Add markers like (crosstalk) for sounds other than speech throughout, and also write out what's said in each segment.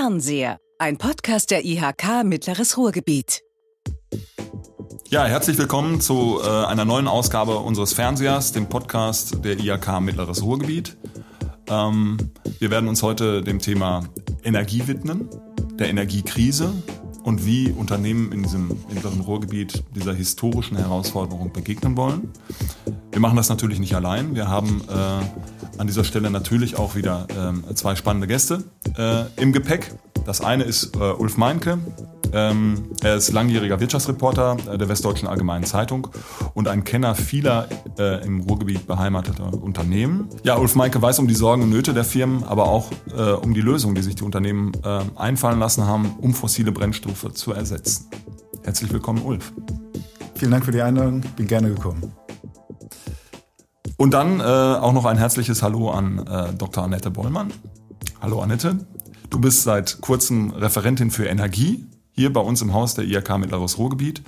Fernseher, ein Podcast der IHK Mittleres Ruhrgebiet. Ja, herzlich willkommen zu äh, einer neuen Ausgabe unseres Fernsehers, dem Podcast der IHK Mittleres Ruhrgebiet. Ähm, wir werden uns heute dem Thema Energie widmen, der Energiekrise und wie Unternehmen in diesem mittleren Ruhrgebiet dieser historischen Herausforderung begegnen wollen. Wir machen das natürlich nicht allein. Wir haben äh, an dieser Stelle natürlich auch wieder äh, zwei spannende Gäste äh, im Gepäck. Das eine ist äh, Ulf Meinke. Ähm, er ist langjähriger Wirtschaftsreporter äh, der Westdeutschen Allgemeinen Zeitung und ein Kenner vieler äh, im Ruhrgebiet beheimateter Unternehmen. Ja, Ulf Meinke weiß um die Sorgen und Nöte der Firmen, aber auch um die Lösungen, die sich die Unternehmen einfallen lassen haben, um fossile Brennstoffe zu ersetzen. Herzlich willkommen, Ulf. Vielen Dank für die Einladung, bin gerne gekommen. Und dann äh, auch noch ein herzliches Hallo an äh, Dr. Annette Bollmann. Hallo Annette. Du bist seit kurzem Referentin für Energie hier bei uns im Haus der IHK Mittleres Ruhrgebiet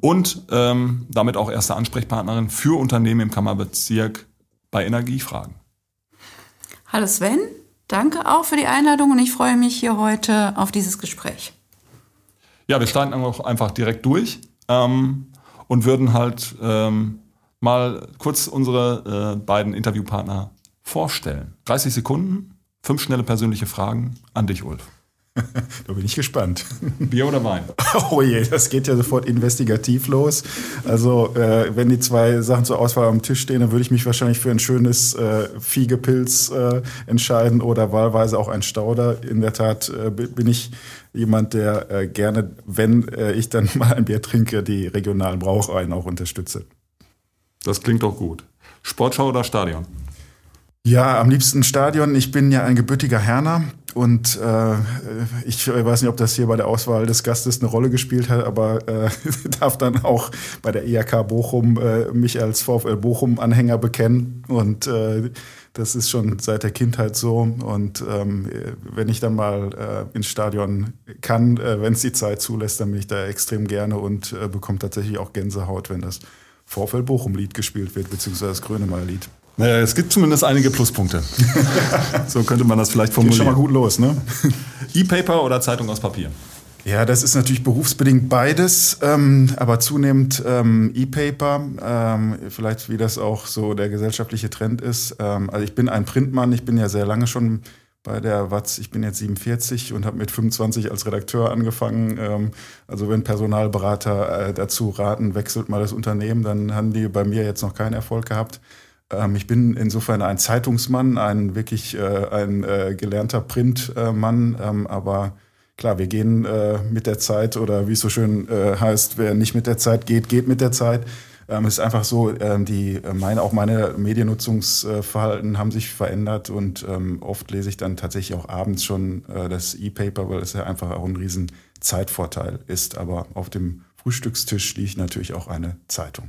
und ähm, damit auch erste Ansprechpartnerin für Unternehmen im Kammerbezirk bei Energiefragen. Hallo Sven, danke auch für die Einladung und ich freue mich hier heute auf dieses Gespräch. Ja, wir starten auch einfach direkt durch ähm, und würden halt ähm, mal kurz unsere äh, beiden Interviewpartner vorstellen. 30 Sekunden, fünf schnelle persönliche Fragen an dich, Ulf. (laughs) da bin ich gespannt. Bier oder Wein? (laughs) Oh je, das geht ja sofort investigativ los. Also, äh, wenn die zwei Sachen zur Auswahl am Tisch stehen, dann würde ich mich wahrscheinlich für ein schönes äh, Fiegepilz äh, entscheiden oder wahlweise auch ein Stauder. In der Tat äh, bin ich jemand, der äh, gerne, wenn äh, ich dann (laughs) mal ein Bier trinke, die regionalen Brauchereien auch unterstütze. Das klingt doch gut. Sportschau oder Stadion? Ja, am liebsten Stadion. Ich bin ja ein gebürtiger Herner und äh, ich weiß nicht, ob das hier bei der Auswahl des Gastes eine Rolle gespielt hat, aber äh, (laughs) darf dann auch bei der IHK Bochum äh, mich als VfL Bochum-Anhänger bekennen. Und äh, das ist schon seit der Kindheit so. Und ähm, wenn ich dann mal äh, ins Stadion kann, äh, wenn es die Zeit zulässt, dann bin ich da extrem gerne und äh, bekomme tatsächlich auch Gänsehaut, wenn das VfL Bochum-Lied gespielt wird, beziehungsweise das Grönemeyer-Lied. Naja, es gibt zumindest einige Pluspunkte. (laughs) so könnte man das vielleicht formulieren. Geht schon mal gut los, ne? (laughs) E-Paper oder Zeitung aus Papier? Ja, das ist natürlich berufsbedingt beides, ähm, aber zunehmend ähm, E-Paper, ähm, vielleicht wie das auch so der gesellschaftliche Trend ist. Ähm, also ich bin ein Printmann, ich bin ja sehr lange schon bei der Watz. Ich bin jetzt 47 und habe mit 25 als Redakteur angefangen. Ähm, also wenn Personalberater äh, dazu raten, wechselt mal das Unternehmen, dann haben die bei mir jetzt noch keinen Erfolg gehabt. Ähm, ich bin insofern ein Zeitungsmann, ein wirklich äh, ein äh, gelernter Printmann, ähm, aber klar, wir gehen mit der Zeit oder wie es so schön heißt, wer nicht mit der Zeit geht, geht mit der Zeit. Ähm, es ist einfach so, ähm, die, äh, meine, auch meine Mediennutzungsverhalten haben sich verändert und ähm, oft lese ich dann tatsächlich auch abends schon äh, das E-Paper, weil es ja einfach auch ein riesen Zeitvorteil ist. Aber auf dem Frühstückstisch liegt natürlich auch eine Zeitung.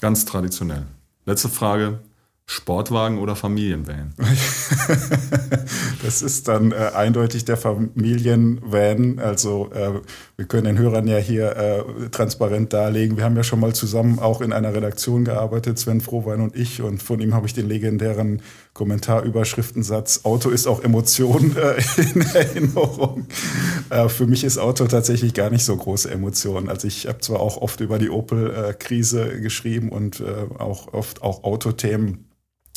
Ganz traditionell. Letzte Frage. Sportwagen oder Familienvan? (laughs) das ist dann äh, eindeutig der Familienvan. Also äh, wir können den Hörern ja hier äh, transparent darlegen. Wir haben ja schon mal zusammen auch in einer Redaktion gearbeitet, Sven Frohwein und ich. Und von ihm habe ich den legendären Kommentarüberschriftensatz, Auto ist auch Emotion (laughs) äh, in Erinnerung. Äh, für mich ist Auto tatsächlich gar nicht so große Emotion. Also ich habe zwar auch oft über die Opel-Krise geschrieben und äh, auch oft auch Autothemen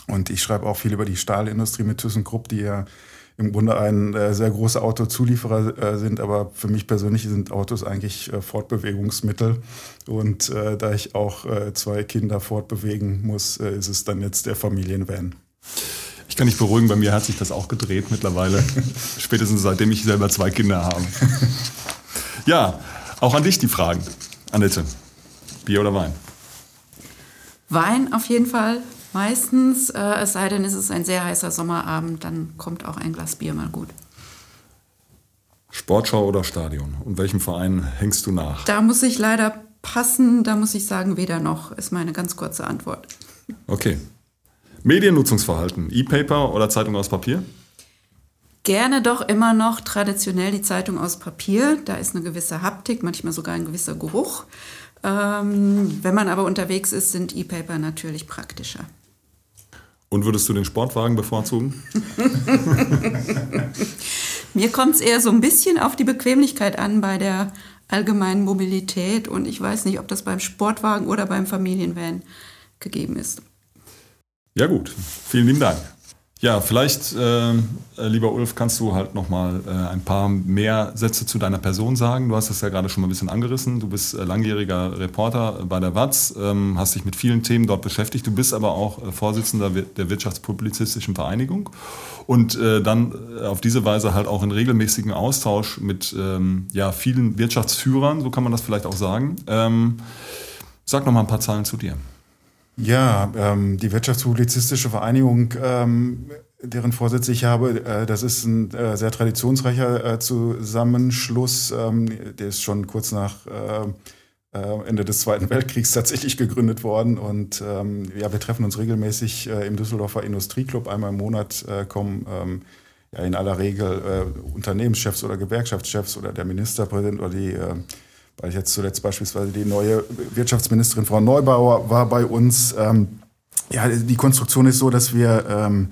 und ich schreibe auch viel über die Stahlindustrie mit ThyssenKrupp, die ja im Grunde ein äh, sehr großer Autozulieferer äh, sind, aber für mich persönlich sind Autos eigentlich äh, Fortbewegungsmittel. Und äh, da ich auch äh, zwei Kinder fortbewegen muss, ist es dann jetzt der Familienvan. Ich kann dich beruhigen, bei mir hat sich das auch gedreht mittlerweile. (laughs) Spätestens seitdem ich selber zwei Kinder habe. Ja, auch an dich die Fragen, Annette. Bier oder Wein? Wein auf jeden Fall. Meistens, äh, es sei denn, es ist ein sehr heißer Sommerabend, dann kommt auch ein Glas Bier mal gut. Sportschau oder Stadion? Und welchem Verein hängst du nach? Da muss ich leider passen, da muss ich sagen, weder noch, ist meine ganz kurze Antwort. Okay. Mediennutzungsverhalten, E-Paper oder Zeitung aus Papier? Gerne doch immer noch traditionell die Zeitung aus Papier. Da ist eine gewisse Haptik, manchmal sogar ein gewisser Geruch. Ähm, wenn man aber unterwegs ist, sind E-Paper natürlich praktischer. Und würdest du den Sportwagen bevorzugen? (laughs) Mir kommt es eher so ein bisschen auf die Bequemlichkeit an bei der allgemeinen Mobilität und ich weiß nicht, ob das beim Sportwagen oder beim Familienvan gegeben ist. Ja gut, vielen lieben Dank. Ja, vielleicht, äh, äh, lieber Ulf, kannst du halt nochmal äh, ein paar mehr Sätze zu deiner Person sagen. Du hast das ja gerade schon mal ein bisschen angerissen. Du bist äh, langjähriger Reporter bei der WAZ, ähm, hast dich mit vielen Themen dort beschäftigt. Du bist aber auch äh, Vorsitzender der Wirtschaftspublizistischen Vereinigung und äh, dann äh, auf diese Weise halt auch in regelmäßigen Austausch mit ähm, ja, vielen Wirtschaftsführern, so kann man das vielleicht auch sagen. Ähm, sag nochmal ein paar Zahlen zu dir. Ja, ähm, die Wirtschaftspublizistische Vereinigung, ähm, deren Vorsitz ich habe, äh, das ist ein äh, sehr traditionsreicher äh, Zusammenschluss. Ähm, der ist schon kurz nach äh, äh, Ende des Zweiten (laughs) Weltkriegs tatsächlich gegründet worden. Und ähm, ja, wir treffen uns regelmäßig äh, im Düsseldorfer Industrieclub. Einmal im Monat kommen ähm, ja, in aller Regel Unternehmenschefs oder Gewerkschaftschefs oder der Ministerpräsident oder die weil jetzt zuletzt beispielsweise die neue Wirtschaftsministerin Frau Neubauer war bei uns. Ähm, ja, die Konstruktion ist so, dass wir ähm,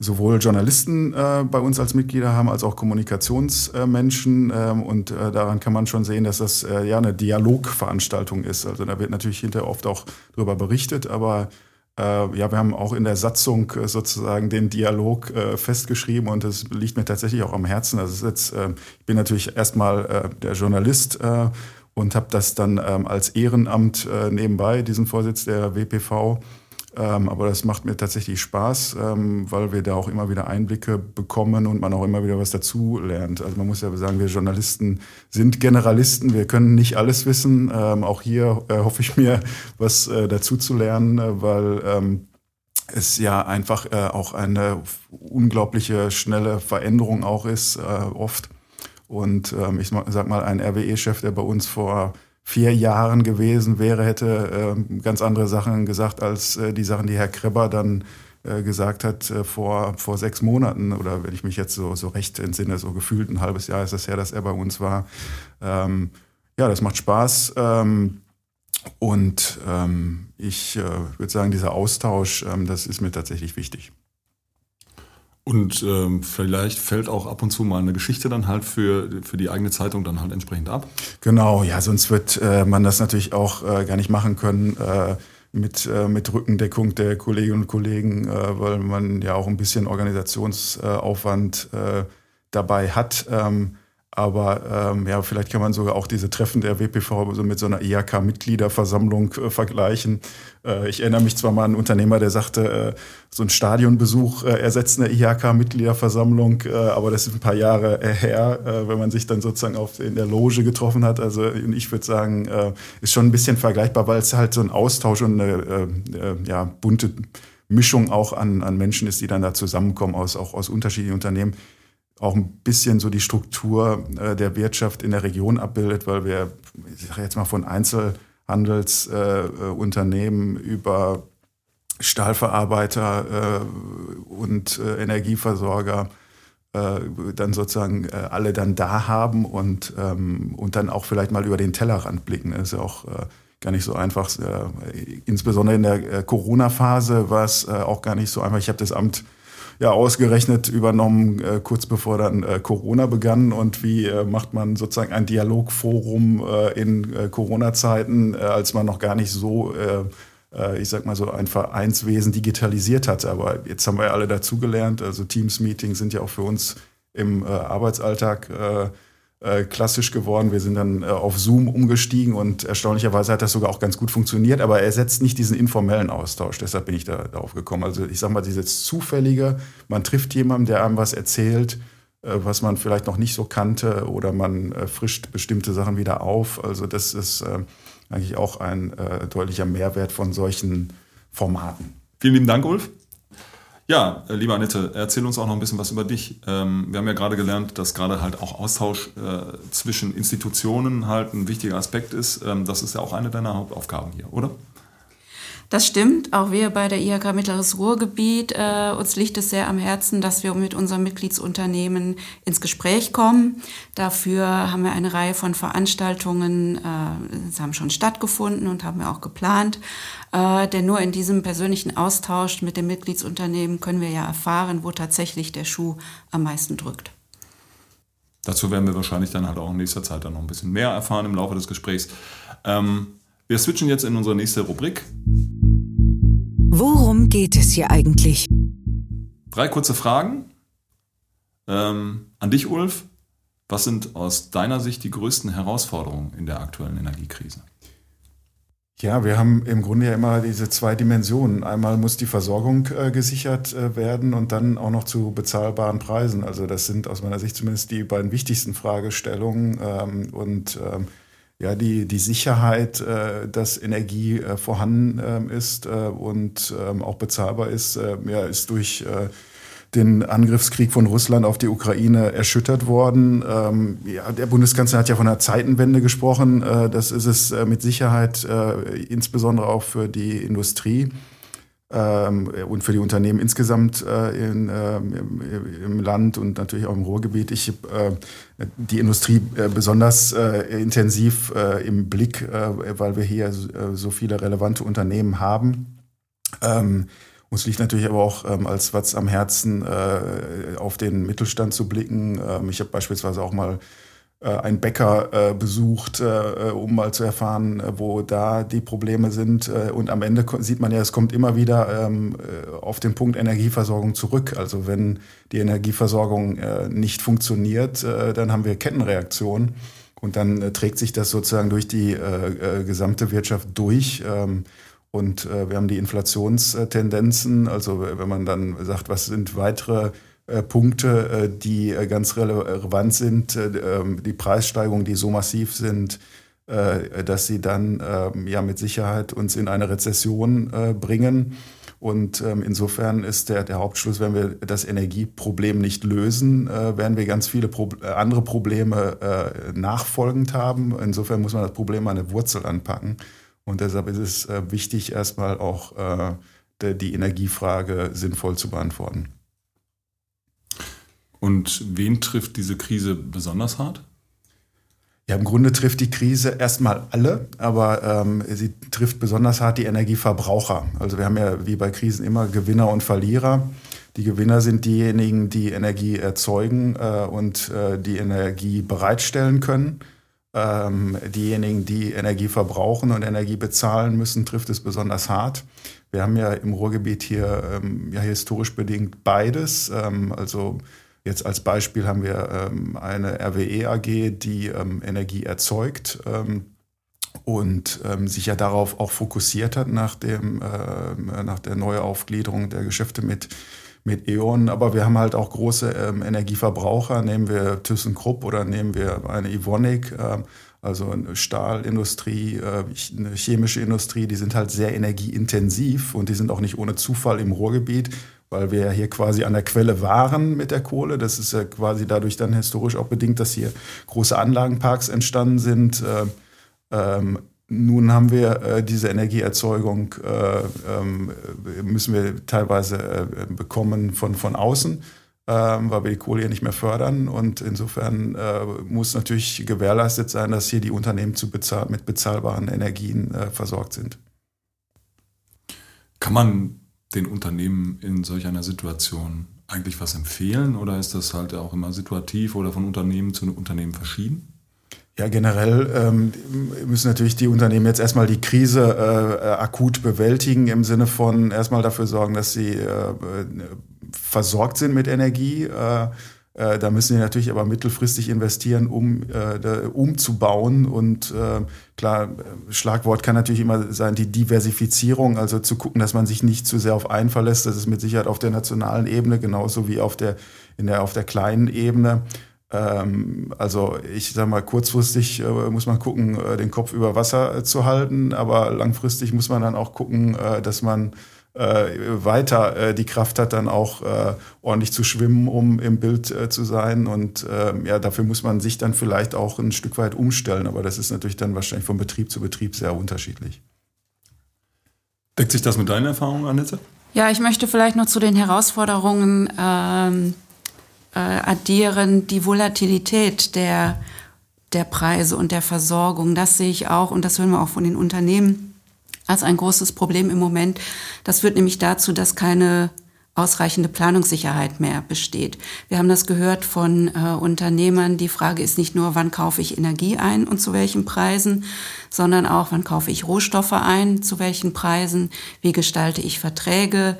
sowohl Journalisten äh, bei uns als Mitglieder haben, als auch Kommunikationsmenschen. Äh, ähm, und äh, daran kann man schon sehen, dass das äh, ja eine Dialogveranstaltung ist. Also da wird natürlich hinterher oft auch darüber berichtet, aber äh, ja, wir haben auch in der Satzung äh, sozusagen den Dialog festgeschrieben und das liegt mir tatsächlich auch am Herzen. Also jetzt, ich bin natürlich erstmal der Journalist und habe das dann ähm, als Ehrenamt äh, nebenbei, diesen Vorsitz der WPV. Ähm, aber das macht mir tatsächlich Spaß, ähm, weil wir da auch immer wieder Einblicke bekommen und man auch immer wieder was dazu lernt. Also man muss ja sagen, wir Journalisten sind Generalisten, wir können nicht alles wissen. Ähm, auch hier äh, hoffe ich mir, was äh, dazu zu lernen, äh, weil ähm, es ja einfach äh, auch eine unglaubliche schnelle Veränderung auch ist, äh, oft. Und ähm, ich sag mal, ein RWE-Chef, der bei uns vor vier Jahren gewesen wäre, hätte äh, ganz andere Sachen gesagt als äh, die Sachen, die Herr Krebber dann äh, gesagt hat äh, vor, vor sechs Monaten. Oder wenn ich mich jetzt so, so recht entsinne, so gefühlt ein halbes Jahr ist es her, dass er bei uns war. Ähm, ja, das macht Spaß. Ähm, und ähm, ich äh, würde sagen, dieser Austausch, ähm, das ist mir tatsächlich wichtig. Und ähm, vielleicht fällt auch ab und zu mal eine Geschichte dann halt für, für die eigene Zeitung dann halt entsprechend ab. Genau, ja, sonst wird äh, man das natürlich auch äh, gar nicht machen können äh, mit, äh, mit Rückendeckung der Kolleginnen und Kollegen, äh, weil man ja auch ein bisschen Organisationsaufwand äh, dabei hat. Ähm, aber ähm, ja, vielleicht kann man sogar auch diese Treffen der WPV so mit so einer IHK-Mitgliederversammlung äh, vergleichen. Äh, ich erinnere mich zwar mal an einen Unternehmer, der sagte, äh, so ein Stadionbesuch äh, ersetzt eine IHK-Mitgliederversammlung, äh, aber das ist ein paar Jahre äh, her, wenn man sich dann sozusagen auf, in der Loge getroffen hat. Also ich würde sagen, ist schon ein bisschen vergleichbar, weil es halt so ein Austausch und eine ja, bunte Mischung auch an, an Menschen ist, die dann da zusammenkommen aus, auch aus unterschiedlichen Unternehmen auch ein bisschen so die Struktur äh, der Wirtschaft in der Region abbildet, weil wir, ich sage jetzt mal von Einzelhandelsunternehmen äh, über Stahlverarbeiter äh, und äh, Energieversorger äh, dann sozusagen äh, alle dann da haben und, ähm, und dann auch vielleicht mal über den Tellerrand blicken. Das ist ja auch gar nicht so einfach. insbesondere in der Corona-Phase war es auch gar nicht so einfach. Ich habe das Amt ja ausgerechnet übernommen, äh, kurz bevor dann äh, Corona begann. Und wie äh, macht man sozusagen ein Dialogforum äh, in äh, Corona-Zeiten, äh, als man noch gar nicht so, ich sag mal so, ein Vereinswesen digitalisiert hatte. Aber jetzt haben wir ja alle dazugelernt. Also Teams-Meetings sind ja auch für uns im Arbeitsalltag äh, klassisch geworden. Wir sind dann äh, auf Zoom umgestiegen und erstaunlicherweise hat das sogar auch ganz gut funktioniert, aber er ersetzt nicht diesen informellen Austausch. Deshalb bin ich da darauf gekommen. Also ich sage mal, dieses zufällige, man trifft jemanden, der einem was erzählt, äh, was man vielleicht noch nicht so kannte oder man äh, frischt bestimmte Sachen wieder auf. Also das ist äh, eigentlich auch ein äh, deutlicher Mehrwert von solchen Formaten. Vielen lieben Dank, Ulf. Ja, äh, liebe Annette, erzähl uns auch noch ein bisschen was über dich. Ähm, wir haben ja gerade gelernt, dass gerade halt auch Austausch äh, zwischen Institutionen halt ein wichtiger Aspekt ist. Ähm, das ist ja auch eine deiner Hauptaufgaben hier, oder? Das stimmt. Auch wir bei der IHK Mittleres Ruhrgebiet, äh, uns liegt es sehr am Herzen, dass wir mit unseren Mitgliedsunternehmen ins Gespräch kommen. Dafür haben wir eine Reihe von Veranstaltungen, äh, haben schon stattgefunden und haben wir auch geplant. Äh, denn nur in diesem persönlichen Austausch mit den Mitgliedsunternehmen können wir ja erfahren, wo tatsächlich der Schuh am meisten drückt. Dazu werden wir wahrscheinlich dann halt auch in nächster Zeit dann noch ein bisschen mehr erfahren im Laufe des Gesprächs. Ähm, wir switchen jetzt in unsere nächste Rubrik. Worum geht es hier eigentlich? Drei kurze Fragen ähm, an dich, Ulf. Was sind aus deiner Sicht die größten Herausforderungen in der aktuellen Energiekrise? Ja, wir haben im Grunde ja immer diese zwei Dimensionen. Einmal muss die Versorgung äh, gesichert äh, werden und dann auch noch zu bezahlbaren Preisen. Also das sind aus meiner Sicht zumindest die beiden wichtigsten Fragestellungen. Ähm, und ähm, ja, die, die Sicherheit, äh, dass Energie äh, vorhanden äh, ist äh, und ähm, auch bezahlbar ist, äh, ja, ist durch äh, den Angriffskrieg von Russland auf die Ukraine erschüttert worden. Ähm, ja, der Bundeskanzler hat ja von einer Zeitenwende gesprochen. Äh, das ist es äh, mit Sicherheit, äh, insbesondere auch für die Industrie ähm, und für die Unternehmen insgesamt äh, in, äh, im, Land und natürlich auch im Ruhrgebiet. Ich habe äh, die Industrie besonders intensiv im Blick, weil wir hier so viele relevante Unternehmen haben. Ähm, uns liegt natürlich aber auch ähm, als was am Herzen, äh, auf den Mittelstand zu blicken. Ähm, ich habe beispielsweise auch mal äh, einen Bäcker äh, besucht, äh, um mal zu erfahren, äh, wo da die Probleme sind. Äh, und am Ende sieht man ja, es kommt immer wieder ähm, äh, auf den Punkt Energieversorgung zurück. Also wenn die Energieversorgung äh, nicht funktioniert, äh, dann haben wir Kettenreaktionen. Und dann äh, trägt sich das sozusagen durch die äh, äh, gesamte Wirtschaft durch. Ähm, und äh, wir haben die Inflationstendenzen. Also wenn man dann sagt, was sind weitere äh, Punkte, äh, die äh, ganz relevant sind, äh, ähm, die Preissteigerungen, die so massiv sind, äh, dass sie dann ähm, ja mit Sicherheit uns in eine Rezession bringen. Und ähm, insofern ist der, der Hauptschluss, wenn wir das Energieproblem nicht lösen, werden wir ganz viele andere Probleme nachfolgend haben. Insofern muss man das Problem an der Wurzel anpacken. Und deshalb ist es äh, wichtig, erstmal auch äh, die Energiefrage sinnvoll zu beantworten. Und wen trifft diese Krise besonders hart? Ja, im Grunde trifft die Krise erstmal alle, aber ähm, sie trifft besonders hart die Energieverbraucher. Also wir haben ja wie bei Krisen immer Gewinner und Verlierer. Die Gewinner sind diejenigen, die Energie erzeugen äh, und äh, die Energie bereitstellen können. Ähm, diejenigen, die Energie verbrauchen und Energie bezahlen müssen, trifft es besonders hart. Wir haben ja im Ruhrgebiet hier ähm, ja historisch bedingt beides. Ähm, also jetzt als Beispiel haben wir ähm, eine RWE AG, die ähm, Energie erzeugt ähm, und sich ja darauf auch fokussiert hat nach, dem, äh, nach der Neuaufgliederung der Geschäfte mit mit E.ON, aber wir haben halt auch große ähm, Energieverbraucher, nehmen wir ThyssenKrupp oder nehmen wir eine Evonik, äh, also eine Stahlindustrie, äh, eine chemische Industrie, die sind halt sehr energieintensiv und die sind auch nicht ohne Zufall im Ruhrgebiet, weil wir ja hier quasi an der Quelle waren mit der Kohle. Das ist ja quasi dadurch dann historisch auch bedingt, dass hier große Anlagenparks entstanden sind. Äh, ähm, nun haben wir äh, diese Energieerzeugung, äh, ähm, müssen wir teilweise äh, bekommen von, von außen, ähm, weil wir die Kohle hier nicht mehr fördern. Und insofern äh, muss natürlich gewährleistet sein, dass hier die Unternehmen zu bezahl mit bezahlbaren Energien äh, versorgt sind. Kann man den Unternehmen in solch einer Situation eigentlich was empfehlen oder ist das halt auch immer situativ oder von Unternehmen zu Unternehmen verschieden? Ja, generell ähm, müssen natürlich die Unternehmen jetzt erstmal die Krise äh, akut bewältigen, im Sinne von erstmal dafür sorgen, dass sie äh, versorgt sind mit Energie. Äh, äh da müssen sie natürlich aber mittelfristig investieren, um äh, umzubauen. Und äh, klar, Schlagwort kann natürlich immer sein, die Diversifizierung, also zu gucken, dass man sich nicht zu sehr auf einen verlässt. Das ist mit Sicherheit auf der nationalen Ebene genauso wie auf der, in der, auf der kleinen Ebene. Ähm, also ich sage mal, kurzfristig äh, muss man gucken, äh, den Kopf über Wasser zu halten, aber langfristig muss man dann auch gucken, dass man weiter äh, die Kraft hat, dann auch ordentlich zu schwimmen, um im Bild zu sein. Und ähm, ja, dafür muss man sich dann vielleicht auch ein Stück weit umstellen, aber das ist natürlich dann wahrscheinlich von Betrieb zu Betrieb sehr unterschiedlich. Deckt sich das mit deinen Erfahrungen, Annette? Ja, ich möchte vielleicht noch zu den Herausforderungen ähm äh, addieren die Volatilität der, der Preise und der Versorgung. Das sehe ich auch und das hören wir auch von den Unternehmen als ein großes Problem im Moment. Das führt nämlich dazu, dass keine ausreichende Planungssicherheit mehr besteht. Wir haben das gehört von äh, Unternehmern. Die Frage ist nicht nur, wann kaufe ich Energie ein und zu welchen Preisen, sondern auch, wann kaufe ich Rohstoffe ein, zu welchen Preisen, wie gestalte ich Verträge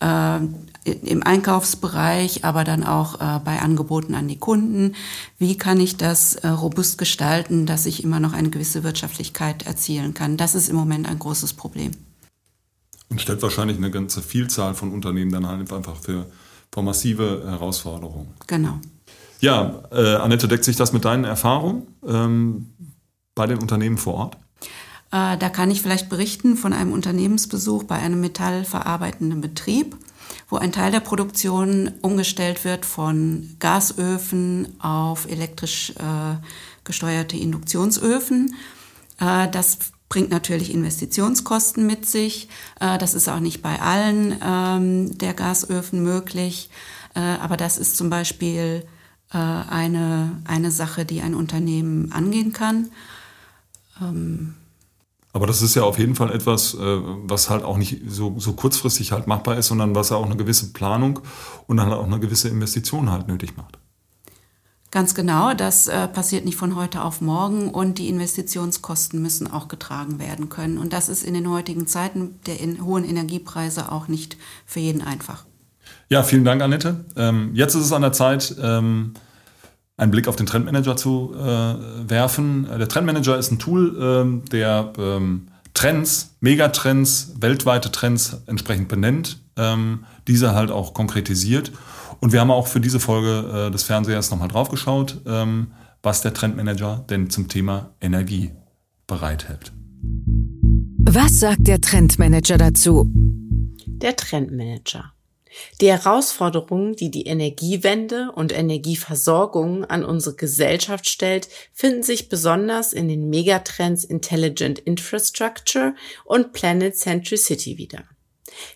äh, im Einkaufsbereich, aber dann auch äh, bei Angeboten an die Kunden. Wie kann ich das äh, robust gestalten, dass ich immer noch eine gewisse Wirtschaftlichkeit erzielen kann? Das ist im Moment ein großes Problem. Und stellt wahrscheinlich eine ganze Vielzahl von Unternehmen dann halt einfach für, für massive Herausforderungen. Genau. Ja, äh, Annette, deckt sich das mit deinen Erfahrungen ähm, bei den Unternehmen vor Ort? Äh, da kann ich vielleicht berichten von einem Unternehmensbesuch bei einem metallverarbeitenden Betrieb, wo ein Teil der Produktion umgestellt wird von Gasöfen auf elektrisch äh, gesteuerte Induktionsöfen. Äh, das bringt natürlich Investitionskosten mit sich. Äh, das ist auch nicht bei allen ähm, der Gasöfen möglich. Äh, aber das ist zum Beispiel äh, eine, eine Sache, die ein Unternehmen angehen kann. Ähm aber das ist ja auf jeden Fall etwas, was halt auch nicht so, so kurzfristig halt machbar ist, sondern was ja auch eine gewisse Planung und dann auch eine gewisse Investition halt nötig macht. Ganz genau, das äh, passiert nicht von heute auf morgen und die Investitionskosten müssen auch getragen werden können. Und das ist in den heutigen Zeiten der in, hohen Energiepreise auch nicht für jeden einfach. Ja, vielen Dank, Annette. Ähm, jetzt ist es an der Zeit, ähm, einen Blick auf den Trendmanager zu äh, werfen. Der Trendmanager ist ein Tool, ähm, der ähm, Trends, Megatrends, weltweite Trends entsprechend benennt, ähm, diese halt auch konkretisiert und wir haben auch für diese Folge äh, des Fernsehers nochmal drauf geschaut, ähm, was der Trendmanager denn zum Thema Energie bereithält. Was sagt der Trendmanager dazu? Der Trendmanager. Die Herausforderungen, die die Energiewende und Energieversorgung an unsere Gesellschaft stellt, finden sich besonders in den Megatrends Intelligent Infrastructure und Planet Centricity wieder.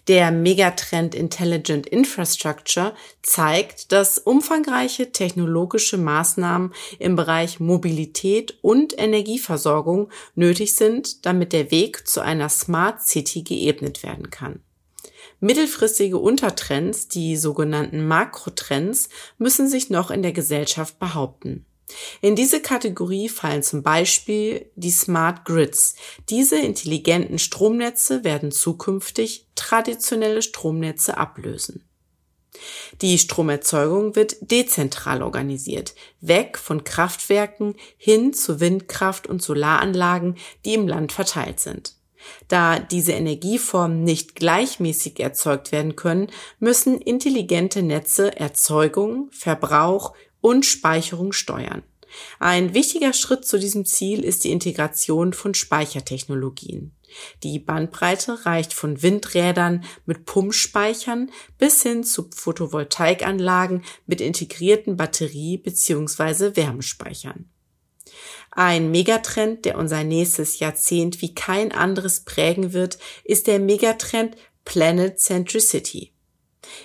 Der Megatrend Intelligent Infrastructure zeigt, dass umfangreiche technologische Maßnahmen im Bereich Mobilität und Energieversorgung nötig sind, damit der Weg zu einer Smart City geebnet werden kann. Mittelfristige Untertrends, die sogenannten Makrotrends, müssen sich noch in der Gesellschaft behaupten. In diese Kategorie fallen zum Beispiel die Smart Grids. Diese intelligenten Stromnetze werden zukünftig traditionelle Stromnetze ablösen. Die Stromerzeugung wird dezentral organisiert, weg von Kraftwerken hin zu Windkraft- und Solaranlagen, die im Land verteilt sind. Da diese Energieformen nicht gleichmäßig erzeugt werden können, müssen intelligente Netze Erzeugung, Verbrauch, und Speicherung steuern. Ein wichtiger Schritt zu diesem Ziel ist die Integration von Speichertechnologien. Die Bandbreite reicht von Windrädern mit Pumpspeichern bis hin zu Photovoltaikanlagen mit integrierten Batterie- bzw. Wärmespeichern. Ein Megatrend, der unser nächstes Jahrzehnt wie kein anderes prägen wird, ist der Megatrend Planet Centricity.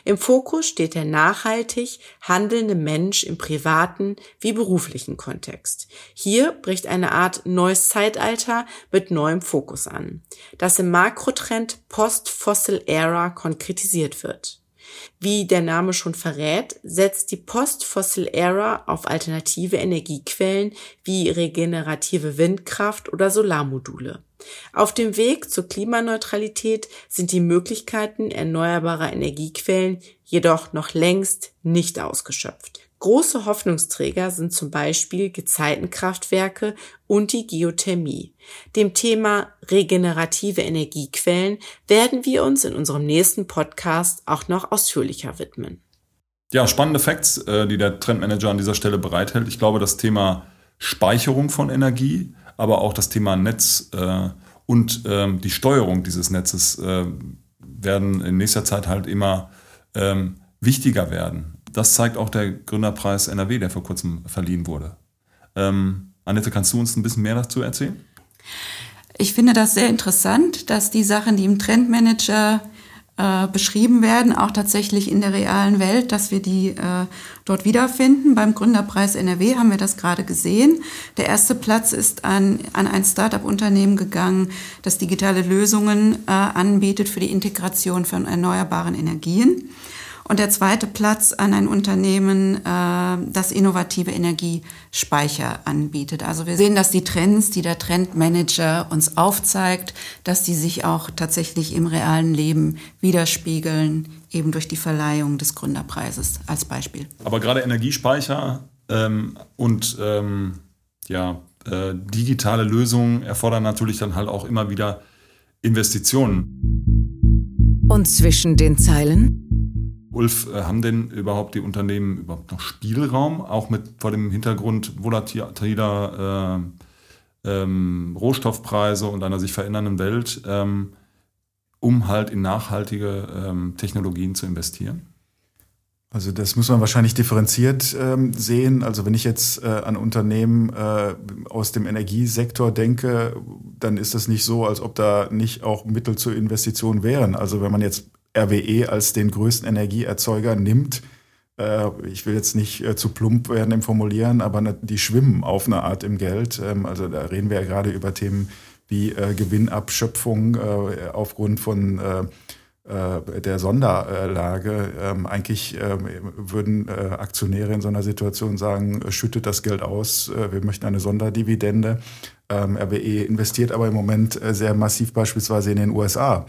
Im Fokus steht der nachhaltig handelnde Mensch im privaten wie beruflichen Kontext. Hier bricht eine Art neues Zeitalter mit neuem Fokus an, das im Makrotrend Post-Fossil Era konkretisiert wird. Wie der Name schon verrät, setzt die Post-Fossil Era auf alternative Energiequellen wie regenerative Windkraft oder Solarmodule. Auf dem Weg zur Klimaneutralität sind die Möglichkeiten erneuerbarer Energiequellen jedoch noch längst nicht ausgeschöpft. Große Hoffnungsträger sind zum Beispiel Gezeitenkraftwerke und die Geothermie. Dem Thema regenerative Energiequellen werden wir uns in unserem nächsten Podcast auch noch ausführlicher widmen. Ja, spannende Facts, äh, die der Trendmanager an dieser Stelle bereithält. Ich glaube, das Thema Speicherung von Energie, aber auch das Thema Netz äh, und ähm, die Steuerung dieses Netzes äh, werden in nächster Zeit halt immer ähm, wichtiger werden das zeigt auch der Gründerpreis NRW, der vor kurzem verliehen wurde. Ähm, Annette, kannst du uns ein bisschen mehr dazu erzählen? Ich finde das sehr interessant, dass die Sachen, die im Trendmanager äh, beschrieben werden, auch tatsächlich in der realen Welt, dass wir die äh, dort wiederfinden. Beim Gründerpreis NRW haben wir das gerade gesehen. Der erste Platz ist an, an ein Start-up-Unternehmen gegangen, das digitale Lösungen äh, anbietet für die Integration von erneuerbaren Energien. Und der zweite Platz an ein Unternehmen, äh, das innovative Energiespeicher anbietet. Also wir sehen, dass die Trends, die der Trendmanager uns aufzeigt, dass die sich auch tatsächlich im realen Leben widerspiegeln, eben durch die Verleihung des Gründerpreises als Beispiel. Aber gerade Energiespeicher ähm, und ähm, ja, äh, digitale Lösungen erfordern natürlich dann halt auch immer wieder Investitionen. Und zwischen den Zeilen? Ulf, äh, haben denn überhaupt die Unternehmen überhaupt noch Spielraum, auch mit vor dem Hintergrund volatiler äh, ähm, Rohstoffpreise und einer sich verändernden Welt, ähm, um halt in nachhaltige ähm, Technologien zu investieren? Also das muss man wahrscheinlich differenziert ähm, sehen. Also wenn ich jetzt äh, an Unternehmen äh, aus dem Energiesektor denke, dann ist das nicht so, als ob da nicht auch Mittel zur Investition wären. Also wenn man jetzt RWE als den größten Energieerzeuger nimmt, äh, ich will jetzt nicht äh, zu plump werden im Formulieren, aber die schwimmen auf eine Art im Geld. Ähm, also da reden wir ja gerade über Themen wie äh, Gewinnabschöpfung aufgrund von der Sonderlage. Ähm, eigentlich ähm, würden Aktionäre in so einer Situation sagen, schüttet das Geld aus, wir möchten eine Sonderdividende. RWE investiert aber im Moment sehr massiv beispielsweise in den USA.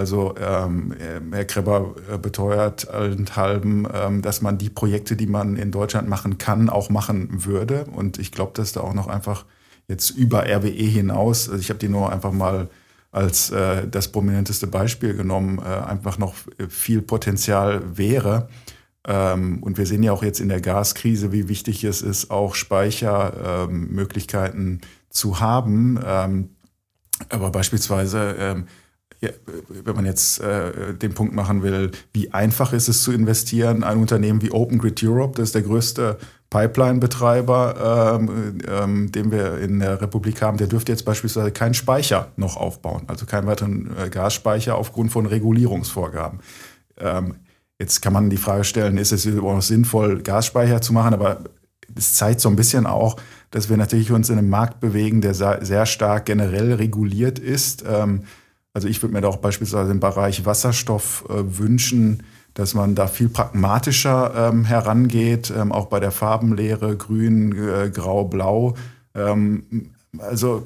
Also ähm, Herr Kreber äh, beteuert allenthalben, ähm, dass man die Projekte, die man in Deutschland machen kann, auch machen würde. Und ich glaube, dass da auch noch einfach jetzt über RWE hinaus, also ich habe die nur einfach mal als äh, das prominenteste Beispiel genommen, äh, einfach noch viel Potenzial wäre. Ähm, und wir sehen ja auch jetzt in der Gaskrise, wie wichtig es ist, auch Speichermöglichkeiten ähm, zu haben. Ähm, aber beispielsweise ähm, wenn man jetzt äh, den Punkt machen will, wie einfach ist es zu investieren, ein Unternehmen wie Open Grid Europe, das ist der größte Pipeline-Betreiber, ähm, ähm, den wir in der Republik haben, der dürfte jetzt beispielsweise keinen Speicher noch aufbauen, also keinen weiteren äh, Gasspeicher aufgrund von Regulierungsvorgaben. Ähm, jetzt kann man die Frage stellen, ist es überhaupt noch sinnvoll, Gasspeicher zu machen, aber es zeigt so ein bisschen auch, dass wir natürlich uns in einem Markt bewegen, der sehr stark generell reguliert ist. Ähm, also ich würde mir da auch beispielsweise im Bereich Wasserstoff äh, wünschen, dass man da viel pragmatischer ähm, herangeht, ähm, auch bei der Farbenlehre, grün, äh, grau, blau. Ähm, also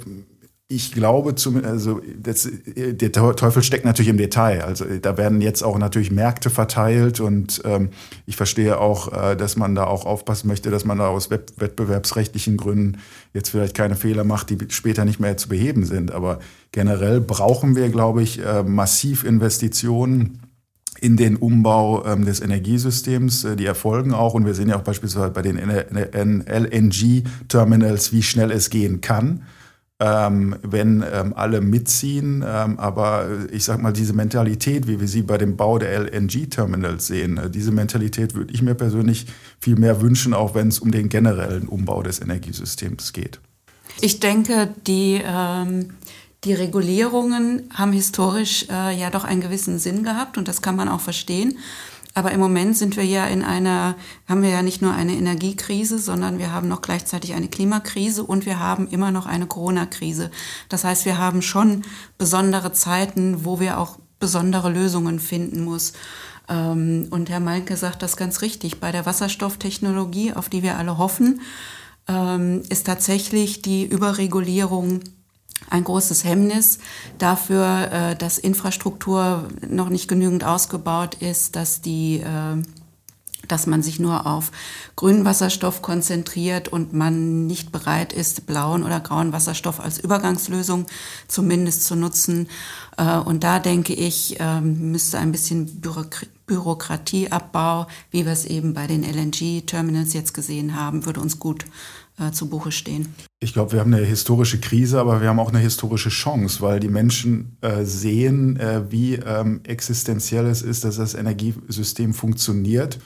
ich glaube, zum, also das, der Teufel steckt natürlich im Detail. Also da werden jetzt auch natürlich Märkte verteilt und ähm, ich verstehe auch, äh, dass man da auch aufpassen möchte, dass man da aus wettbewerbsrechtlichen Gründen jetzt vielleicht keine Fehler macht, die später nicht mehr zu beheben sind. Aber generell brauchen wir, glaube ich, äh, massiv Investitionen in den Umbau ähm, des Energiesystems. Äh, die erfolgen auch und wir sehen ja auch beispielsweise bei den LNG-Terminals, wie schnell es gehen kann ähm, wenn ähm, alle mitziehen. Ähm, aber ich sag mal, diese Mentalität, wie wir sie bei dem Bau der LNG-Terminals sehen, äh, diese Mentalität würde ich mir persönlich viel mehr wünschen, auch wenn es um den generellen Umbau des Energiesystems geht. Ich denke, die, ähm, die Regulierungen haben historisch äh, ja doch einen gewissen Sinn gehabt und das kann man auch verstehen. Aber im Moment sind wir ja in einer, haben wir ja nicht nur eine Energiekrise, sondern wir haben noch gleichzeitig eine Klimakrise und wir haben immer noch eine Corona-Krise. Das heißt, wir haben schon besondere Zeiten, wo wir auch besondere Lösungen finden muss. Ähm, und Herr Malke sagt das ganz richtig. Bei der Wasserstofftechnologie, auf die wir alle hoffen, ähm, ist tatsächlich die Überregulierung ein großes Hemmnis dafür, äh, dass Infrastruktur noch nicht genügend ausgebaut ist, dass die äh, dass man sich nur auf grünen Wasserstoff konzentriert und man nicht bereit ist, blauen oder grauen Wasserstoff als Übergangslösung zumindest zu nutzen. Äh, und da denke ich, ähm, müsste ein bisschen Bürokratieabbau, wie wir es eben bei den LNG-Terminals jetzt gesehen haben, würde uns gut äh, zu Buche stehen. Ich glaube, wir haben eine historische Krise, aber wir haben auch eine historische Chance, weil die Menschen äh, sehen, äh, wie ähm, existenziell es ist, dass das Energiesystem funktioniert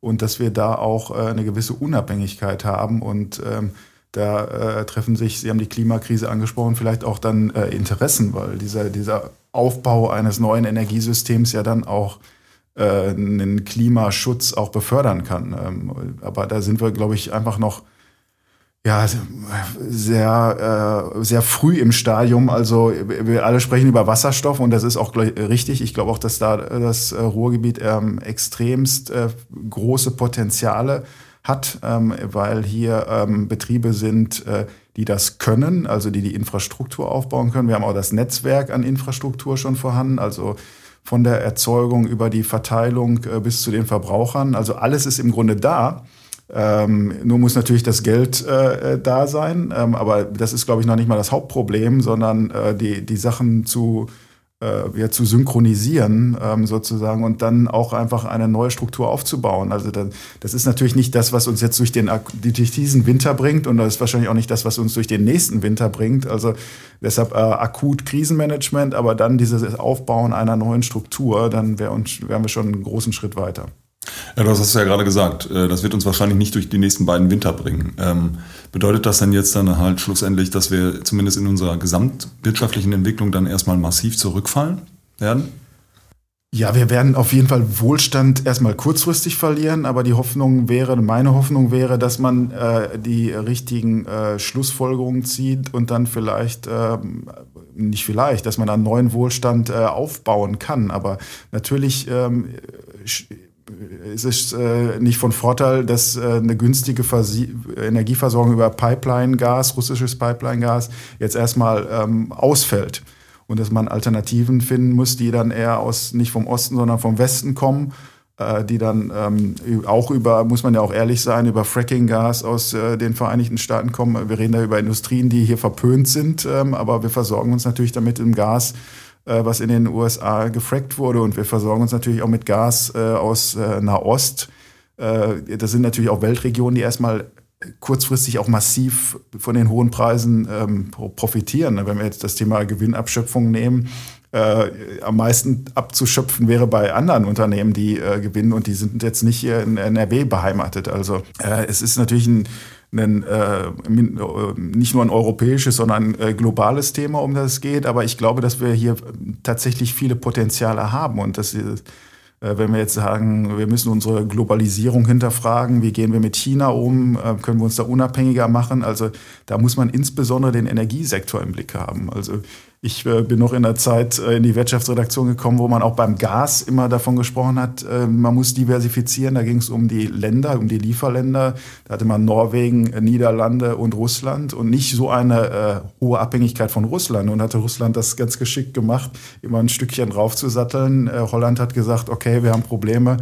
und dass wir da auch äh, eine gewisse Unabhängigkeit haben und ähm, da äh, treffen sich, Sie haben die Klimakrise angesprochen, vielleicht auch dann äh, Interessen, weil dieser, dieser Aufbau eines neuen Energiesystems ja dann auch äh, einen Klimaschutz auch befördern kann. Ähm, aber da sind wir, glaube ich, einfach noch ja, sehr, äh, sehr früh im Stadium. Also wir alle sprechen über Wasserstoff und das ist auch richtig. Ich glaube auch, dass da das äh, Ruhrgebiet ähm, extremst äh, große Potenziale hat, ähm, weil hier ähm, Betriebe sind, äh, die das können, also die die Infrastruktur aufbauen können. Wir haben auch das Netzwerk an Infrastruktur schon vorhanden, also von der Erzeugung über die Verteilung äh, bis zu den Verbrauchern. Also alles ist im Grunde da. Ähm, nur muss natürlich das Geld äh, äh, da sein, ähm, aber das ist, glaube ich, noch nicht mal das Hauptproblem, sondern äh, die, die Sachen zu, äh, ja, zu synchronisieren ähm, sozusagen und dann auch einfach eine neue Struktur aufzubauen. Also dann, das ist natürlich nicht das, was uns jetzt durch, den, durch diesen Winter bringt und das ist wahrscheinlich auch nicht das, was uns durch den nächsten Winter bringt. Also deshalb äh, akut Krisenmanagement, aber dann dieses Aufbauen einer neuen Struktur, dann wär uns, wären wir schon einen großen Schritt weiter. Ja, das hast du ja gerade gesagt. Äh, das wird uns wahrscheinlich nicht durch die nächsten beiden Winter bringen. Ähm, bedeutet das denn jetzt dann halt schlussendlich, dass wir zumindest in unserer gesamtwirtschaftlichen Entwicklung dann erstmal massiv zurückfallen werden? Ja, wir werden auf jeden Fall Wohlstand erstmal kurzfristig verlieren, aber die Hoffnung wäre, meine Hoffnung wäre, dass man äh, die richtigen äh, Schlussfolgerungen zieht und dann vielleicht, äh, nicht vielleicht, dass man einen neuen Wohlstand äh, aufbauen kann. Aber natürlich ähm, es ist äh, nicht von Vorteil, dass äh, eine günstige Versi Energieversorgung über Pipeline-Gas, russisches Pipeline-Gas, jetzt erstmal ähm, ausfällt. Und dass man Alternativen finden muss, die dann eher aus, nicht vom Osten, sondern vom Westen kommen, äh, die dann ähm, auch über, muss man ja auch ehrlich sein, über Fracking-Gas aus äh, den Vereinigten Staaten kommen. Wir reden da über Industrien, die hier verpönt sind, ähm, aber wir versorgen uns natürlich damit im Gas äh, was in den USA gefrackt wurde. Und wir versorgen uns natürlich auch mit Gas äh, aus äh, Nahost. Äh, das sind natürlich auch Weltregionen, die erstmal kurzfristig auch massiv von den hohen Preisen ähm, profitieren. Wenn wir jetzt das Thema Gewinnabschöpfung nehmen, äh, am meisten abzuschöpfen wäre bei anderen Unternehmen, die äh, gewinnen und die sind jetzt nicht hier in NRW beheimatet. Also äh, es ist natürlich ein ein, äh, nicht nur ein europäisches, sondern ein äh, globales Thema, um das es geht. Aber ich glaube, dass wir hier tatsächlich viele Potenziale haben und dass äh, wenn wir jetzt sagen, wir müssen unsere Globalisierung hinterfragen, wie gehen wir mit China um, äh, können wir uns da unabhängiger machen. Also da muss man insbesondere den Energiesektor im Blick haben. Also ich äh, bin noch in der Zeit in die Wirtschaftsredaktion gekommen, wo man auch beim Gas immer davon gesprochen hat, man muss diversifizieren. Da ging es um die Länder, um die Lieferländer. Da hatte man Norwegen, Niederlande und Russland und nicht so eine äh, hohe Abhängigkeit von Russland. Und hatte Russland das ganz geschickt gemacht, immer ein Stückchen draufzusatteln. Äh, Holland hat gesagt, okay, wir haben Probleme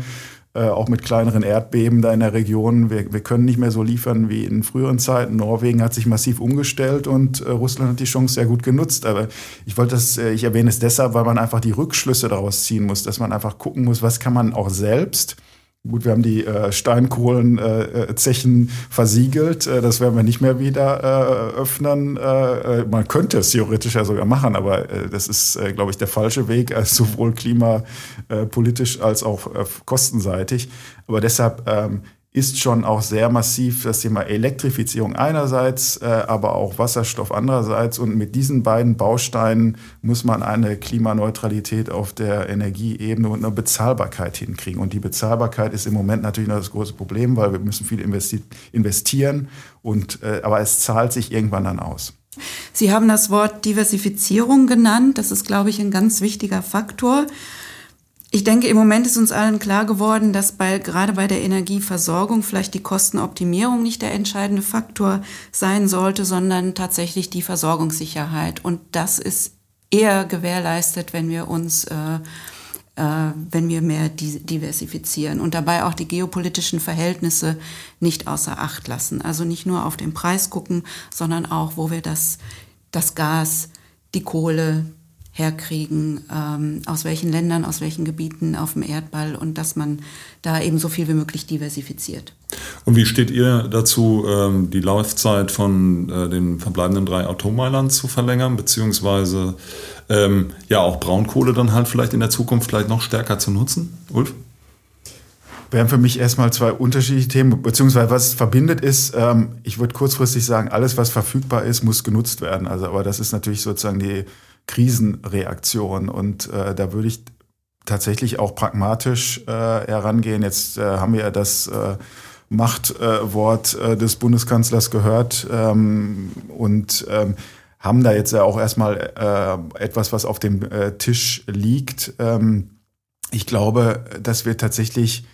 äh, auch mit kleineren Erdbeben da in der Region. Wir, wir können nicht mehr so liefern wie in früheren Zeiten. Norwegen hat sich massiv umgestellt und äh, Russland hat die Chance sehr gut genutzt. Aber ich wollte das, äh, ich erwähne es deshalb, weil man einfach die Rückschlüsse daraus ziehen muss, dass man einfach gucken muss, was kann man auch selbst Gut, wir haben die äh, Steinkohlenzechen äh, versiegelt. Äh, das werden wir nicht mehr wieder äh, öffnen. Äh, äh, man könnte es theoretisch ja sogar machen, aber äh, das ist, äh, glaube ich, der falsche Weg, äh, sowohl klimapolitisch als auch äh, kostenseitig. Aber deshalb ähm, ist schon auch sehr massiv das Thema Elektrifizierung einerseits, äh, aber auch Wasserstoff andererseits. Und mit diesen beiden Bausteinen muss man eine Klimaneutralität auf der Energieebene und eine Bezahlbarkeit hinkriegen. Und die Bezahlbarkeit ist im Moment natürlich noch das große Problem, weil wir müssen viel investi investieren. Und, äh, aber es zahlt sich irgendwann dann aus. Sie haben das Wort Diversifizierung genannt. Das ist, glaube ich, ein ganz wichtiger Faktor. Ich denke, im Moment ist uns allen klar geworden, dass bei, gerade bei der Energieversorgung vielleicht die Kostenoptimierung nicht der entscheidende Faktor sein sollte, sondern tatsächlich die Versorgungssicherheit. Und das ist eher gewährleistet, wenn wir uns äh, äh, wenn wir mehr diversifizieren und dabei auch die geopolitischen Verhältnisse nicht außer Acht lassen. Also nicht nur auf den Preis gucken, sondern auch, wo wir das, das Gas, die Kohle, herkriegen, ähm, aus welchen Ländern, aus welchen Gebieten auf dem Erdball und dass man da eben so viel wie möglich diversifiziert. Und wie steht ihr dazu, ähm, die Laufzeit von äh, den verbleibenden drei Atomeilern zu verlängern, beziehungsweise ähm, ja auch Braunkohle dann halt vielleicht in der Zukunft vielleicht noch stärker zu nutzen? Ulf? wären für mich erstmal zwei unterschiedliche Themen, beziehungsweise was verbindet ist, ähm, ich würde kurzfristig sagen, alles, was verfügbar ist, muss genutzt werden. Also, aber das ist natürlich sozusagen die, Krisenreaktion. Und äh, da würde ich tatsächlich auch pragmatisch äh, herangehen. Jetzt äh, haben wir ja das äh, Machtwort äh, des Bundeskanzlers gehört ähm, und ähm, haben da jetzt ja auch erstmal äh, etwas, was auf dem äh, Tisch liegt. Ähm, ich glaube, dass wir tatsächlich,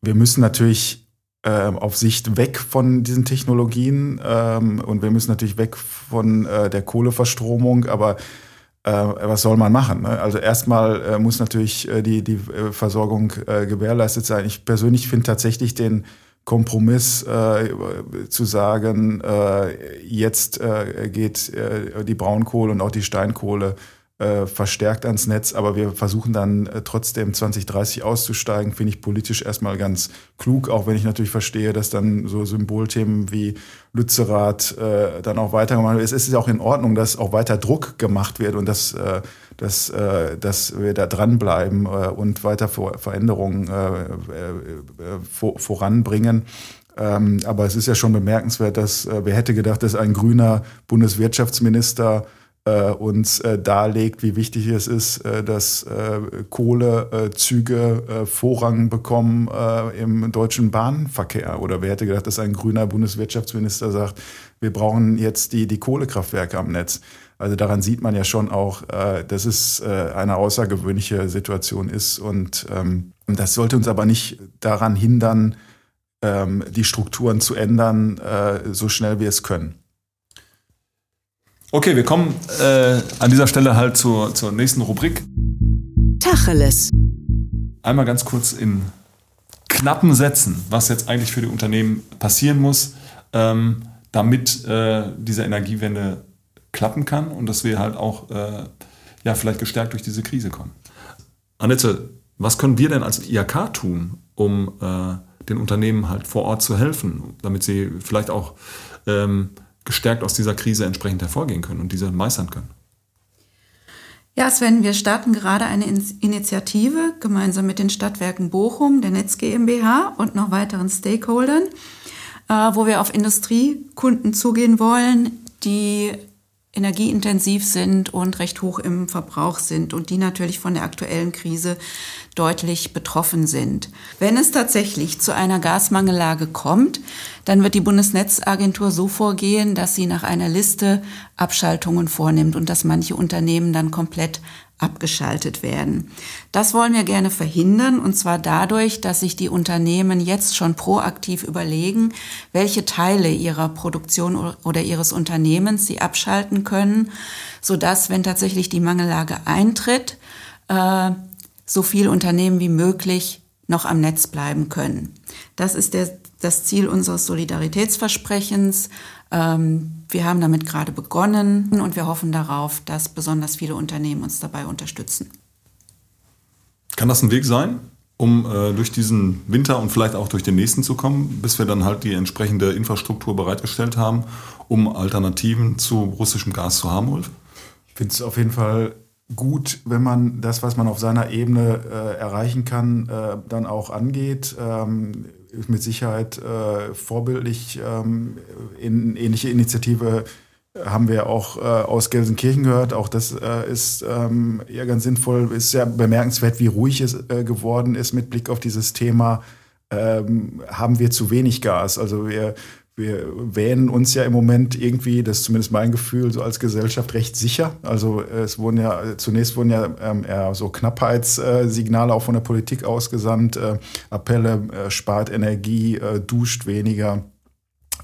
wir müssen natürlich äh, auf Sicht weg von diesen Technologien ähm, und wir müssen natürlich weg von der Kohleverstromung, aber was soll man machen? Ne? Also erstmal äh, muss natürlich äh, die, die äh, Versorgung äh, gewährleistet sein. Ich persönlich finde tatsächlich den Kompromiss äh, zu sagen, äh, jetzt äh, geht äh, die Braunkohle und auch die Steinkohle äh, verstärkt ans Netz, aber wir versuchen dann äh, trotzdem 2030 auszusteigen, finde ich politisch erstmal ganz klug, auch wenn ich natürlich verstehe, dass dann so Symbolthemen wie Lützerath äh, dann auch weitergemacht werden. Es ist ja auch in Ordnung, dass auch weiter Druck gemacht wird und dass, äh, dass, äh, dass wir da dranbleiben äh, und weiter Ver Veränderungen äh, äh, äh vor, voranbringen. Ähm, aber es ist ja schon bemerkenswert, dass äh, wer hätte gedacht, dass ein grüner Bundeswirtschaftsminister äh, uns äh, darlegt, wie wichtig es ist, äh, dass äh, Kohlezüge äh, Vorrang bekommen äh, im deutschen Bahnverkehr. Oder wer hätte gedacht, dass ein grüner Bundeswirtschaftsminister sagt, wir brauchen jetzt die, die Kohlekraftwerke am Netz. Also daran sieht man ja schon auch, äh, dass es äh, eine außergewöhnliche Situation ist. Und ähm, das sollte uns aber nicht daran hindern, ähm, die Strukturen zu ändern, äh, so schnell wir es können. Okay, wir kommen äh, an dieser Stelle halt zur, zur nächsten Rubrik. Tacheles. Einmal ganz kurz in knappen Sätzen, was jetzt eigentlich für die Unternehmen passieren muss, ähm, damit äh, diese Energiewende klappen kann und dass wir halt auch äh, ja, vielleicht gestärkt durch diese Krise kommen. Annette, was können wir denn als IAK tun, um äh, den Unternehmen halt vor Ort zu helfen, damit sie vielleicht auch ähm, gestärkt aus dieser Krise entsprechend hervorgehen können und diese meistern können. Ja, Sven, wir starten gerade eine Initiative gemeinsam mit den Stadtwerken Bochum, der Netz GmbH und noch weiteren Stakeholdern, äh, wo wir auf Industriekunden zugehen wollen, die energieintensiv sind und recht hoch im Verbrauch sind und die natürlich von der aktuellen Krise deutlich betroffen sind. Wenn es tatsächlich zu einer Gasmangellage kommt, dann wird die Bundesnetzagentur so vorgehen, dass sie nach einer Liste Abschaltungen vornimmt und dass manche Unternehmen dann komplett abgeschaltet werden. Das wollen wir gerne verhindern und zwar dadurch, dass sich die Unternehmen jetzt schon proaktiv überlegen, welche Teile ihrer Produktion oder ihres Unternehmens sie abschalten können, sodass, wenn tatsächlich die Mangellage eintritt, äh, so viele Unternehmen wie möglich noch am Netz bleiben können. Das ist der, das Ziel unseres Solidaritätsversprechens. Ähm, wir haben damit gerade begonnen und wir hoffen darauf, dass besonders viele Unternehmen uns dabei unterstützen. Kann das ein Weg sein, um äh, durch diesen Winter und vielleicht auch durch den nächsten zu kommen, bis wir dann halt die entsprechende Infrastruktur bereitgestellt haben, um Alternativen zu russischem Gas zu haben, Ulf? Ich finde es auf jeden Fall gut, wenn man das, was man auf seiner Ebene äh, erreichen kann, äh, dann auch angeht. Ähm, mit Sicherheit äh, vorbildlich. Ähm, in ähnliche Initiative haben wir auch äh, aus Gelsenkirchen gehört. Auch das äh, ist ähm, ja ganz sinnvoll. Ist sehr bemerkenswert, wie ruhig es äh, geworden ist mit Blick auf dieses Thema. Ähm, haben wir zu wenig Gas? Also wir wir wähnen uns ja im Moment irgendwie, das ist zumindest mein Gefühl, so als Gesellschaft recht sicher. Also es wurden ja, zunächst wurden ja ähm, eher so Knappheitssignale auch von der Politik ausgesandt, äh, Appelle, äh, spart Energie, äh, duscht weniger.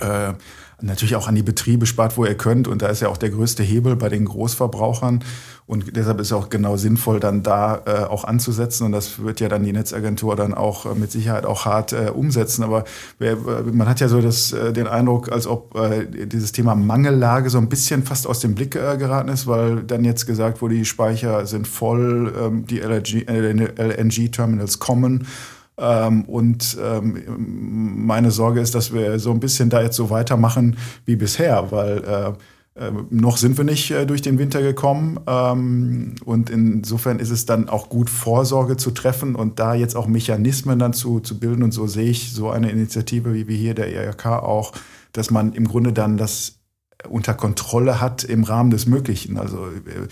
Äh, natürlich auch an die Betriebe spart, wo ihr könnt. Und da ist ja auch der größte Hebel bei den Großverbrauchern. Und deshalb ist es auch genau sinnvoll, dann da äh, auch anzusetzen. Und das wird ja dann die Netzagentur dann auch äh, mit Sicherheit auch hart äh, umsetzen. Aber wer, man hat ja so das, äh, den Eindruck, als ob äh, dieses Thema Mangellage so ein bisschen fast aus dem Blick äh, geraten ist, weil dann jetzt gesagt wurde, die Speicher sind voll, ähm, die LNG-Terminals kommen. Ähm, und ähm, meine Sorge ist, dass wir so ein bisschen da jetzt so weitermachen wie bisher, weil äh, äh, noch sind wir nicht äh, durch den Winter gekommen. Ähm, und insofern ist es dann auch gut, Vorsorge zu treffen und da jetzt auch Mechanismen dann zu, zu bilden. Und so sehe ich so eine Initiative wie wir hier der IRK auch, dass man im Grunde dann das unter Kontrolle hat im Rahmen des Möglichen. Also äh,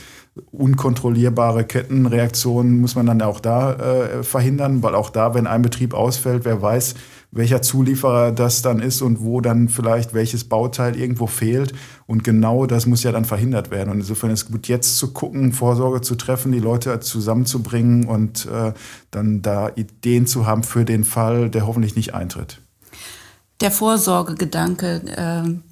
unkontrollierbare Kettenreaktionen muss man dann auch da äh, verhindern, weil auch da, wenn ein Betrieb ausfällt, wer weiß, welcher Zulieferer das dann ist und wo dann vielleicht welches Bauteil irgendwo fehlt. Und genau das muss ja dann verhindert werden. Und insofern ist es gut, jetzt zu gucken, Vorsorge zu treffen, die Leute zusammenzubringen und äh, dann da Ideen zu haben für den Fall, der hoffentlich nicht eintritt. Der Vorsorgegedanke, äh,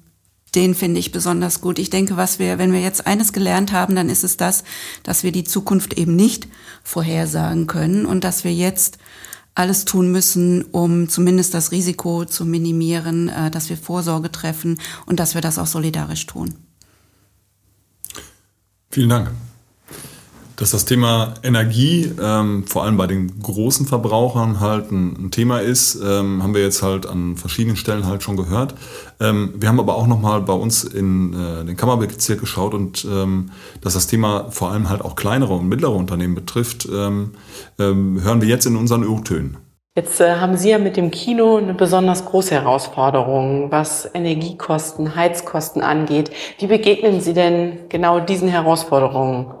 den finde ich besonders gut. Ich denke, was wir, wenn wir jetzt eines gelernt haben, dann ist es das, dass wir die Zukunft eben nicht vorhersagen können und dass wir jetzt alles tun müssen, um zumindest das Risiko zu minimieren, äh, dass wir Vorsorge treffen und dass wir das auch solidarisch tun. Vielen Dank. Dass das Thema Energie ähm, vor allem bei den großen Verbrauchern halt ein, ein Thema ist, ähm, haben wir jetzt halt an verschiedenen Stellen halt schon gehört. Ähm, wir haben aber auch nochmal bei uns in äh, den Kammerbezirk geschaut und ähm, dass das Thema vor allem halt auch kleinere und mittlere Unternehmen betrifft, ähm, ähm, hören wir jetzt in unseren Ö-Tönen. Jetzt äh, haben Sie ja mit dem Kino eine besonders große Herausforderung, was Energiekosten, Heizkosten angeht. Wie begegnen Sie denn genau diesen Herausforderungen?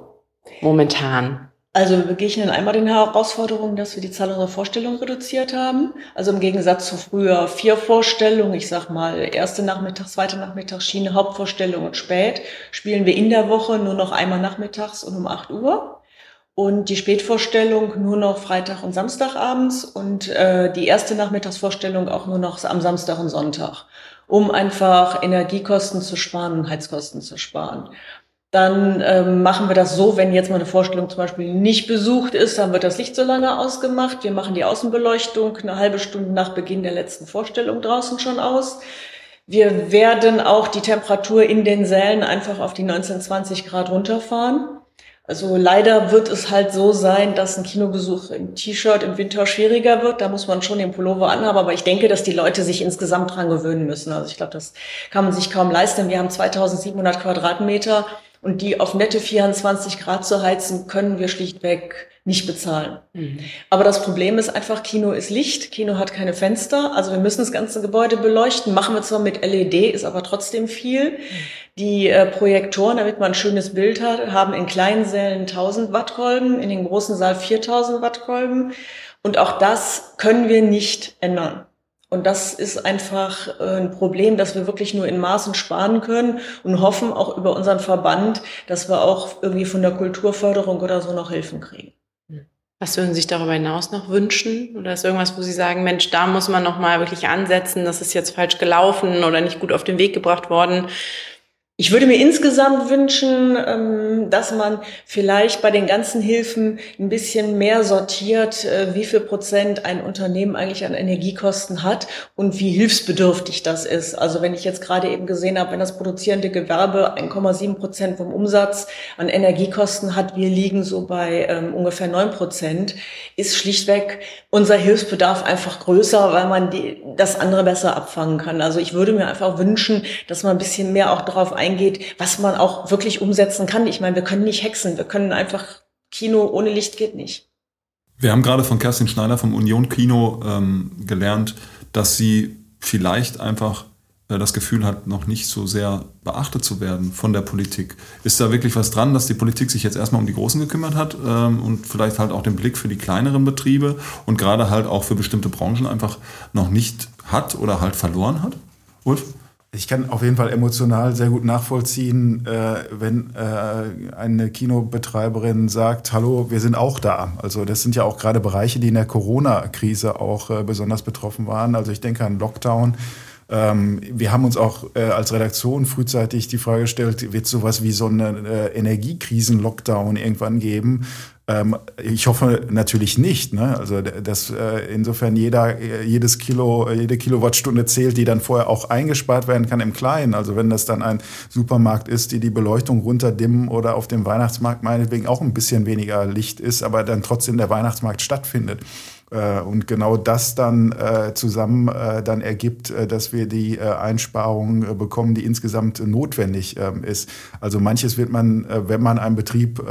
Momentan? Also wir begegnen einmal den Herausforderungen, dass wir die Zahl unserer Vorstellungen reduziert haben. Also im Gegensatz zu früher vier Vorstellungen, ich sag mal erste Nachmittag, zweite Nachmittag, Schiene, Hauptvorstellung und spät, spielen wir in der Woche nur noch einmal nachmittags und um 8 Uhr. Und die Spätvorstellung nur noch Freitag und Samstagabends und äh, die erste Nachmittagsvorstellung auch nur noch am Samstag und Sonntag, um einfach Energiekosten zu sparen und Heizkosten zu sparen. Dann ähm, machen wir das so, wenn jetzt mal eine Vorstellung zum Beispiel nicht besucht ist, dann wird das Licht so lange ausgemacht. Wir machen die Außenbeleuchtung eine halbe Stunde nach Beginn der letzten Vorstellung draußen schon aus. Wir werden auch die Temperatur in den Sälen einfach auf die 19, 20 Grad runterfahren. Also leider wird es halt so sein, dass ein Kinobesuch im T-Shirt im Winter schwieriger wird. Da muss man schon den Pullover anhaben. Aber ich denke, dass die Leute sich insgesamt dran gewöhnen müssen. Also ich glaube, das kann man sich kaum leisten. Wir haben 2700 Quadratmeter und die auf nette 24 Grad zu heizen, können wir schlichtweg nicht bezahlen. Mhm. Aber das Problem ist einfach, Kino ist Licht, Kino hat keine Fenster, also wir müssen das ganze Gebäude beleuchten, machen wir zwar mit LED, ist aber trotzdem viel. Die äh, Projektoren, damit man ein schönes Bild hat, haben in kleinen Sälen 1000 Wattkolben, in den großen Saal 4000 Wattkolben. Und auch das können wir nicht ändern. Und das ist einfach äh, ein Problem, dass wir wirklich nur in Maßen sparen können und hoffen auch über unseren Verband, dass wir auch irgendwie von der Kulturförderung oder so noch Hilfen kriegen. Was würden Sie sich darüber hinaus noch wünschen? Oder ist irgendwas, wo Sie sagen, Mensch, da muss man noch mal wirklich ansetzen, das ist jetzt falsch gelaufen oder nicht gut auf den Weg gebracht worden? Ich würde mir insgesamt wünschen, ähm, dass man vielleicht bei den ganzen Hilfen ein bisschen mehr sortiert, äh, wie viel Prozent ein Unternehmen eigentlich an Energiekosten hat und wie hilfsbedürftig das ist. Also wenn ich jetzt gerade eben gesehen habe, wenn das produzierende Gewerbe 1,7 Prozent vom Umsatz an Energiekosten hat, wir liegen so bei ähm, ungefähr 9 Prozent, ist schlichtweg unser Hilfsbedarf einfach größer, weil man die, das andere besser abfangen kann. Also ich würde mir einfach wünschen, dass man ein bisschen mehr auch darauf eingeht, eingeht, was man auch wirklich umsetzen kann. Ich meine, wir können nicht hexen, wir können einfach Kino ohne Licht geht nicht. Wir haben gerade von Kerstin Schneider vom Union Kino ähm, gelernt, dass sie vielleicht einfach äh, das Gefühl hat, noch nicht so sehr beachtet zu werden von der Politik. Ist da wirklich was dran, dass die Politik sich jetzt erstmal um die Großen gekümmert hat ähm, und vielleicht halt auch den Blick für die kleineren Betriebe und gerade halt auch für bestimmte Branchen einfach noch nicht hat oder halt verloren hat? Ulf? Ich kann auf jeden Fall emotional sehr gut nachvollziehen, äh, wenn äh, eine Kinobetreiberin sagt, hallo, wir sind auch da. Also das sind ja auch gerade Bereiche, die in der Corona-Krise auch äh, besonders betroffen waren. Also ich denke an Lockdown. Ähm, wir haben uns auch äh, als Redaktion frühzeitig die Frage gestellt, wird sowas wie so einen äh, Energiekrisen-Lockdown irgendwann geben? Ähm, ich hoffe natürlich nicht. Ne? Also dass äh, insofern jeder, jedes Kilo, jede Kilowattstunde zählt, die dann vorher auch eingespart werden kann im Kleinen. Also wenn das dann ein Supermarkt ist, die die Beleuchtung runterdimmen oder auf dem Weihnachtsmarkt meinetwegen auch ein bisschen weniger Licht ist, aber dann trotzdem der Weihnachtsmarkt stattfindet. Äh, und genau das dann äh, zusammen äh, dann ergibt, äh, dass wir die äh, Einsparung äh, bekommen, die insgesamt notwendig ähm, ist. Also manches wird man, wenn man einen Betrieb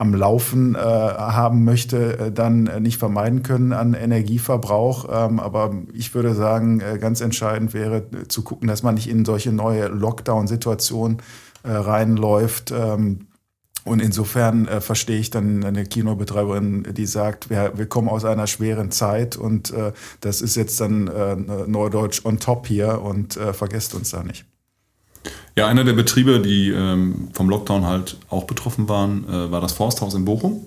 am Laufen äh, haben möchte, äh, dann äh, nicht vermeiden können an Energieverbrauch. Ähm, aber ich würde sagen, äh, ganz entscheidend wäre zu gucken, dass man nicht in solche neue Lockdown-Situationen äh, reinläuft. Ähm, und insofern äh, verstehe ich dann eine Kinobetreiberin, die sagt, wir, wir kommen aus einer schweren Zeit und äh, das ist jetzt dann äh, Neudeutsch on top hier und äh, vergesst uns da nicht. Ja, einer der Betriebe, die ähm, vom Lockdown halt auch betroffen waren, äh, war das Forsthaus in Bochum,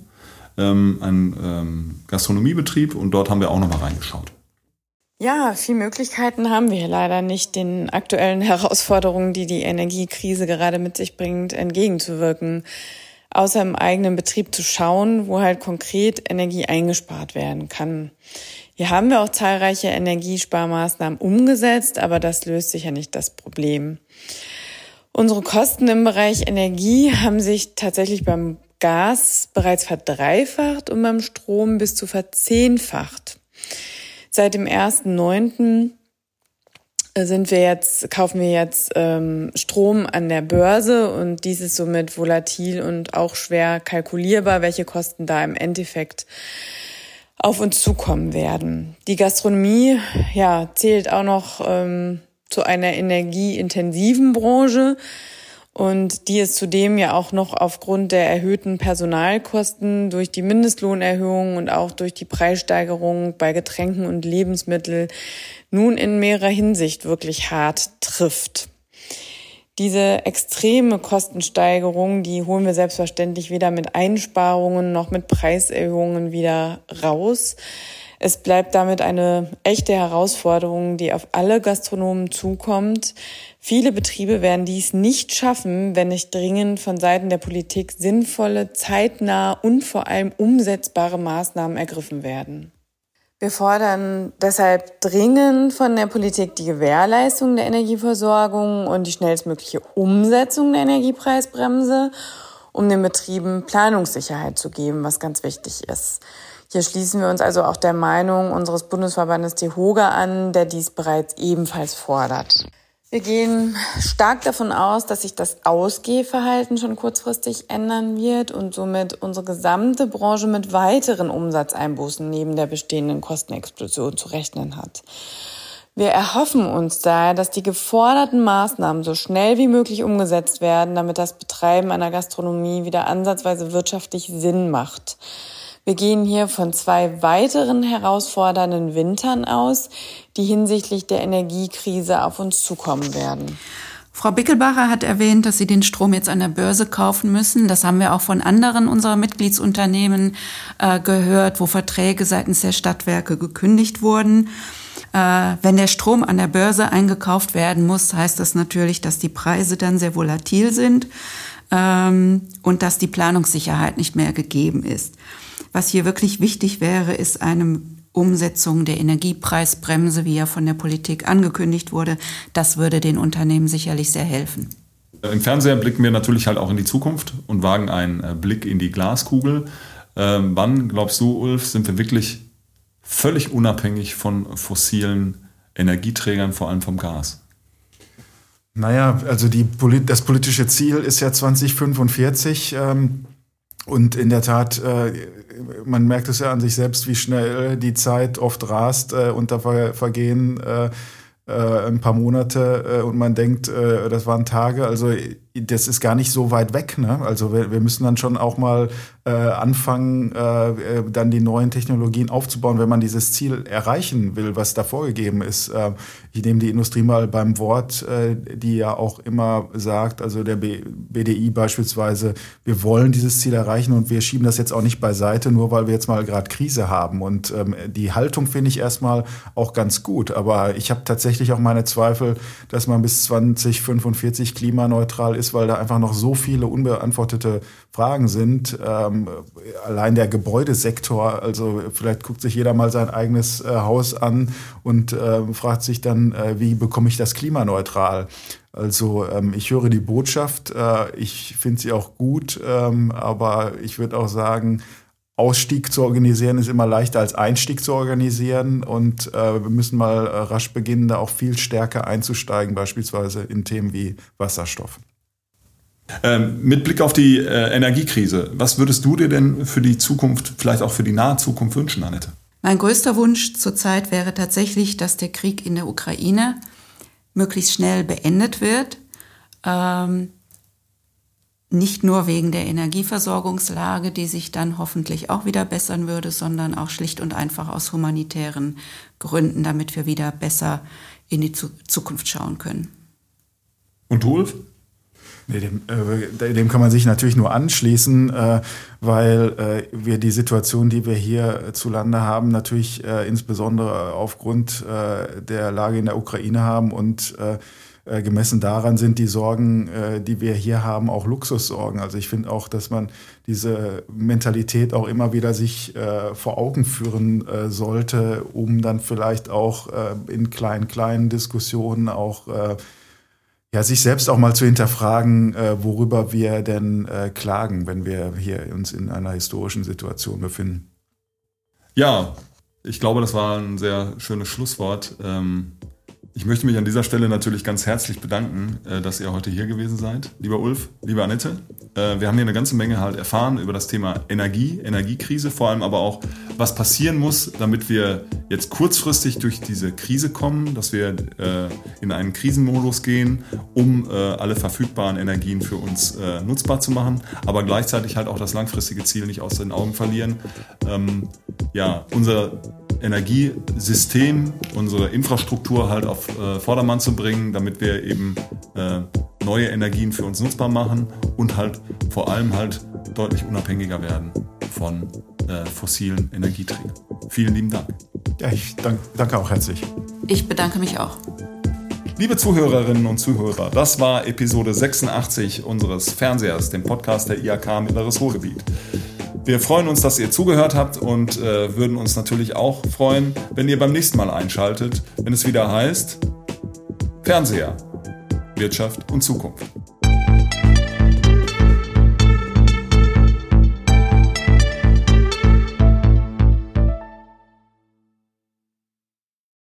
ähm, ein ähm, Gastronomiebetrieb und dort haben wir auch nochmal reingeschaut. Ja, viele Möglichkeiten haben wir leider nicht, den aktuellen Herausforderungen, die die Energiekrise gerade mit sich bringt, entgegenzuwirken außer im eigenen Betrieb zu schauen, wo halt konkret Energie eingespart werden kann. Hier haben wir auch zahlreiche Energiesparmaßnahmen umgesetzt, aber das löst sicher nicht das Problem. Unsere Kosten im Bereich Energie haben sich tatsächlich beim Gas bereits verdreifacht und beim Strom bis zu verzehnfacht. Seit dem 1.9 sind wir jetzt, kaufen wir jetzt ähm, Strom an der Börse und dies ist somit volatil und auch schwer kalkulierbar, welche Kosten da im Endeffekt auf uns zukommen werden. Die Gastronomie ja, zählt auch noch ähm, zu einer energieintensiven Branche. Und die ist zudem ja auch noch aufgrund der erhöhten Personalkosten durch die Mindestlohnerhöhung und auch durch die Preissteigerung bei Getränken und Lebensmitteln nun in mehrerer Hinsicht wirklich hart trifft. Diese extreme Kostensteigerung, die holen wir selbstverständlich weder mit Einsparungen noch mit Preiserhöhungen wieder raus. Es bleibt damit eine echte Herausforderung, die auf alle Gastronomen zukommt. Viele Betriebe werden dies nicht schaffen, wenn nicht dringend von Seiten der Politik sinnvolle, zeitnah und vor allem umsetzbare Maßnahmen ergriffen werden. Wir fordern deshalb dringend von der Politik die Gewährleistung der Energieversorgung und die schnellstmögliche Umsetzung der Energiepreisbremse, um den Betrieben Planungssicherheit zu geben, was ganz wichtig ist. Hier schließen wir uns also auch der Meinung unseres Bundesverbandes DEHOGA an, der dies bereits ebenfalls fordert. Wir gehen stark davon aus, dass sich das Ausgehverhalten schon kurzfristig ändern wird und somit unsere gesamte Branche mit weiteren Umsatzeinbußen neben der bestehenden Kostenexplosion zu rechnen hat. Wir erhoffen uns daher, dass die geforderten Maßnahmen so schnell wie möglich umgesetzt werden, damit das Betreiben einer Gastronomie wieder ansatzweise wirtschaftlich Sinn macht. Wir gehen hier von zwei weiteren herausfordernden Wintern aus, die hinsichtlich der Energiekrise auf uns zukommen werden. Frau Bickelbacher hat erwähnt, dass Sie den Strom jetzt an der Börse kaufen müssen. Das haben wir auch von anderen unserer Mitgliedsunternehmen äh, gehört, wo Verträge seitens der Stadtwerke gekündigt wurden. Äh, wenn der Strom an der Börse eingekauft werden muss, heißt das natürlich, dass die Preise dann sehr volatil sind ähm, und dass die Planungssicherheit nicht mehr gegeben ist. Was hier wirklich wichtig wäre, ist eine Umsetzung der Energiepreisbremse, wie ja von der Politik angekündigt wurde. Das würde den Unternehmen sicherlich sehr helfen. Im Fernseher blicken wir natürlich halt auch in die Zukunft und wagen einen äh, Blick in die Glaskugel. Ähm, wann, glaubst du, Ulf, sind wir wirklich völlig unabhängig von fossilen Energieträgern, vor allem vom Gas? Naja, also die, das politische Ziel ist ja 2045. Ähm, und in der Tat, äh, man merkt es ja an sich selbst, wie schnell die Zeit oft rast äh, und da vergehen äh, ein paar Monate und man denkt, das waren Tage. Also das ist gar nicht so weit weg. Ne? Also wir, wir müssen dann schon auch mal äh, anfangen, äh, äh, dann die neuen Technologien aufzubauen, wenn man dieses Ziel erreichen will, was da vorgegeben ist. Äh, ich nehme die Industrie mal beim Wort, äh, die ja auch immer sagt, also der B BDI beispielsweise, wir wollen dieses Ziel erreichen und wir schieben das jetzt auch nicht beiseite, nur weil wir jetzt mal gerade Krise haben. Und ähm, die Haltung finde ich erstmal auch ganz gut. Aber ich habe tatsächlich auch meine Zweifel, dass man bis 2045 klimaneutral ist ist, weil da einfach noch so viele unbeantwortete Fragen sind. Ähm, allein der Gebäudesektor, also vielleicht guckt sich jeder mal sein eigenes äh, Haus an und äh, fragt sich dann, äh, wie bekomme ich das klimaneutral? Also ähm, ich höre die Botschaft, äh, ich finde sie auch gut, ähm, aber ich würde auch sagen, Ausstieg zu organisieren ist immer leichter als Einstieg zu organisieren und äh, wir müssen mal äh, rasch beginnen, da auch viel stärker einzusteigen, beispielsweise in Themen wie Wasserstoff. Ähm, mit Blick auf die äh, Energiekrise, was würdest du dir denn für die Zukunft, vielleicht auch für die nahe Zukunft wünschen, Annette? Mein größter Wunsch zurzeit wäre tatsächlich, dass der Krieg in der Ukraine möglichst schnell beendet wird. Ähm, nicht nur wegen der Energieversorgungslage, die sich dann hoffentlich auch wieder bessern würde, sondern auch schlicht und einfach aus humanitären Gründen, damit wir wieder besser in die Zukunft schauen können. Und du, Ulf? Nee, dem, äh, dem kann man sich natürlich nur anschließen, äh, weil äh, wir die Situation, die wir hier zu Lande haben, natürlich äh, insbesondere aufgrund äh, der Lage in der Ukraine haben und äh, gemessen daran sind die Sorgen, die wir hier haben, auch Luxussorgen. Also ich finde auch, dass man diese Mentalität auch immer wieder sich vor Augen führen sollte, um dann vielleicht auch in kleinen, kleinen Diskussionen auch ja, sich selbst auch mal zu hinterfragen, worüber wir denn klagen, wenn wir hier uns in einer historischen Situation befinden. Ja, ich glaube, das war ein sehr schönes Schlusswort. Ähm ich möchte mich an dieser Stelle natürlich ganz herzlich bedanken, äh, dass ihr heute hier gewesen seid. Lieber Ulf, liebe Annette, äh, wir haben hier eine ganze Menge halt erfahren über das Thema Energie, Energiekrise, vor allem aber auch, was passieren muss, damit wir jetzt kurzfristig durch diese Krise kommen, dass wir äh, in einen Krisenmodus gehen, um alle verfügbaren Energien für uns nutzbar zu machen, aber gleichzeitig halt auch das langfristige Ziel nicht aus den Augen verlieren. Ähm, ja, unser Energiesystem, unsere Infrastruktur halt auf äh, Vordermann zu bringen, damit wir eben äh, neue Energien für uns nutzbar machen und halt vor allem halt deutlich unabhängiger werden von äh, fossilen Energieträgern. Vielen lieben Dank. Ja, ich dank, danke auch herzlich. Ich bedanke mich auch. Liebe Zuhörerinnen und Zuhörer, das war Episode 86 unseres Fernsehers, dem Podcast der IAK Mittleres Ruhrgebiet. Wir freuen uns, dass ihr zugehört habt und äh, würden uns natürlich auch freuen, wenn ihr beim nächsten Mal einschaltet, wenn es wieder heißt Fernseher, Wirtschaft und Zukunft.